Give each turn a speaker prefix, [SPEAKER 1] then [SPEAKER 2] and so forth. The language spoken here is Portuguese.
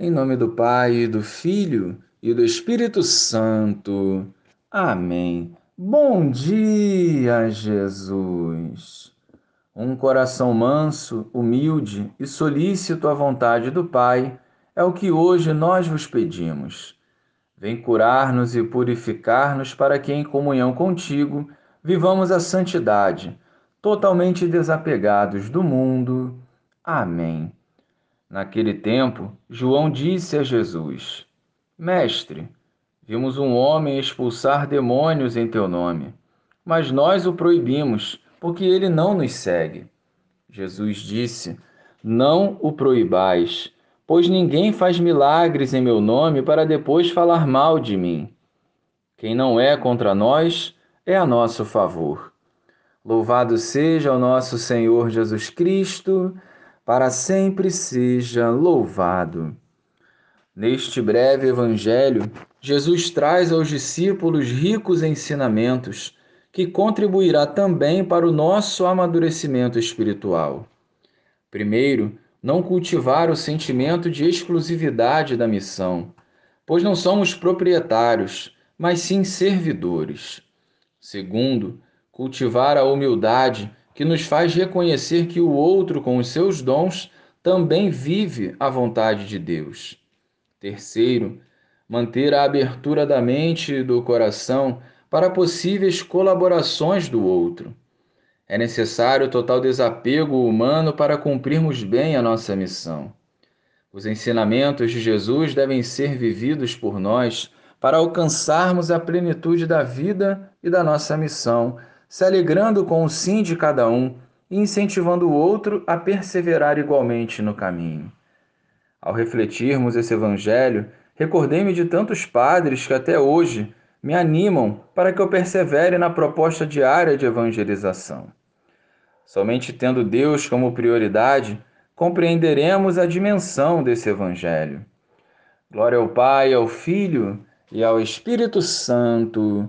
[SPEAKER 1] Em nome do Pai, do Filho e do Espírito Santo. Amém. Bom dia, Jesus. Um coração manso, humilde e solícito à vontade do Pai é o que hoje nós vos pedimos. Vem curar-nos e purificar-nos para que, em comunhão contigo, vivamos a santidade, totalmente desapegados do mundo. Amém. Naquele tempo, João disse a Jesus: Mestre, vimos um homem expulsar demônios em teu nome, mas nós o proibimos, porque ele não nos segue. Jesus disse: Não o proibais, pois ninguém faz milagres em meu nome para depois falar mal de mim. Quem não é contra nós é a nosso favor. Louvado seja o nosso Senhor Jesus Cristo para sempre seja louvado. Neste breve evangelho, Jesus traz aos discípulos ricos ensinamentos que contribuirá também para o nosso amadurecimento espiritual. Primeiro, não cultivar o sentimento de exclusividade da missão, pois não somos proprietários, mas sim servidores. Segundo, cultivar a humildade que nos faz reconhecer que o outro, com os seus dons, também vive a vontade de Deus. Terceiro, manter a abertura da mente e do coração para possíveis colaborações do outro. É necessário total desapego humano para cumprirmos bem a nossa missão. Os ensinamentos de Jesus devem ser vividos por nós para alcançarmos a plenitude da vida e da nossa missão se alegrando com o sim de cada um e incentivando o outro a perseverar igualmente no caminho. Ao refletirmos esse Evangelho, recordei-me de tantos padres que até hoje me animam para que eu persevere na proposta diária de evangelização. Somente tendo Deus como prioridade, compreenderemos a dimensão desse Evangelho. Glória ao Pai, ao Filho e ao Espírito Santo